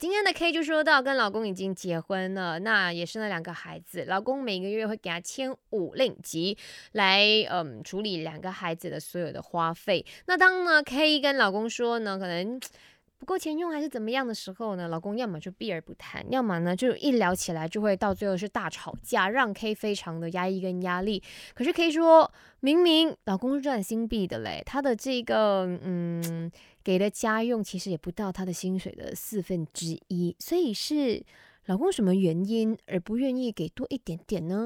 今天的 K 就说到跟老公已经结婚了，那也生了两个孩子，老公每个月会给他签五令吉来嗯处理两个孩子的所有的花费。那当呢 K 跟老公说呢，可能。不够钱用还是怎么样的时候呢？老公要么就避而不谈，要么呢就一聊起来就会到最后是大吵架，让 K 非常的压抑跟压力。可是 K 说明明老公是赚新币的嘞，他的这个嗯给的家用其实也不到他的薪水的四分之一，所以是老公什么原因而不愿意给多一点点呢？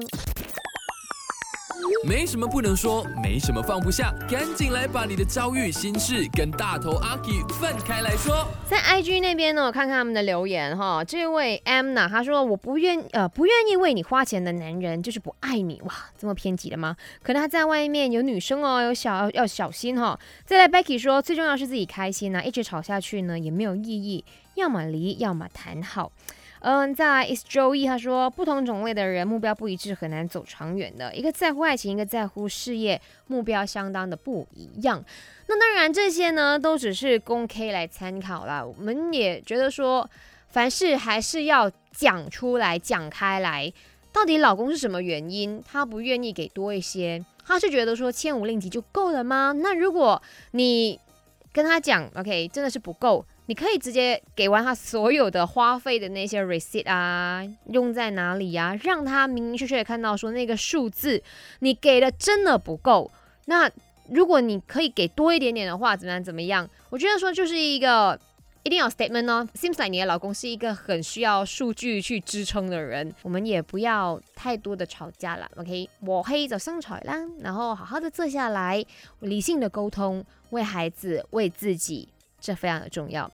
没什么不能说，没什么放不下，赶紧来把你的遭遇心事跟大头阿 K 分开来说。在 IG 那边呢，我看看他们的留言哈。这位 M 呢，他说我不愿呃不愿意为你花钱的男人就是不爱你哇，这么偏激的吗？可能他在外面有女生哦，有小要小心哈。再来 Becky 说，最重要是自己开心呐，一直吵下去呢也没有意义，要么离，要么谈好。嗯，在 Is Joey 他说，不同种类的人目标不一致，很难走长远的。一个在乎爱情，一个在乎事业，目标相当的不一样。那当然，这些呢都只是供 K 来参考啦。我们也觉得说，凡事还是要讲出来，讲开来。到底老公是什么原因，他不愿意给多一些？他是觉得说千五令吉就够了吗？那如果你跟他讲，OK，真的是不够。你可以直接给完他所有的花费的那些 receipt 啊，用在哪里呀？让他明明确确的看到说那个数字，你给的真的不够。那如果你可以给多一点点的话，怎么样？怎么样？我觉得说就是一个一定要 statement 哦。Seems like 你的老公是一个很需要数据去支撑的人。我们也不要太多的吵架了，OK？我黑就生财啦，然后好好的坐下来，理性的沟通，为孩子，为自己。这非常的重要。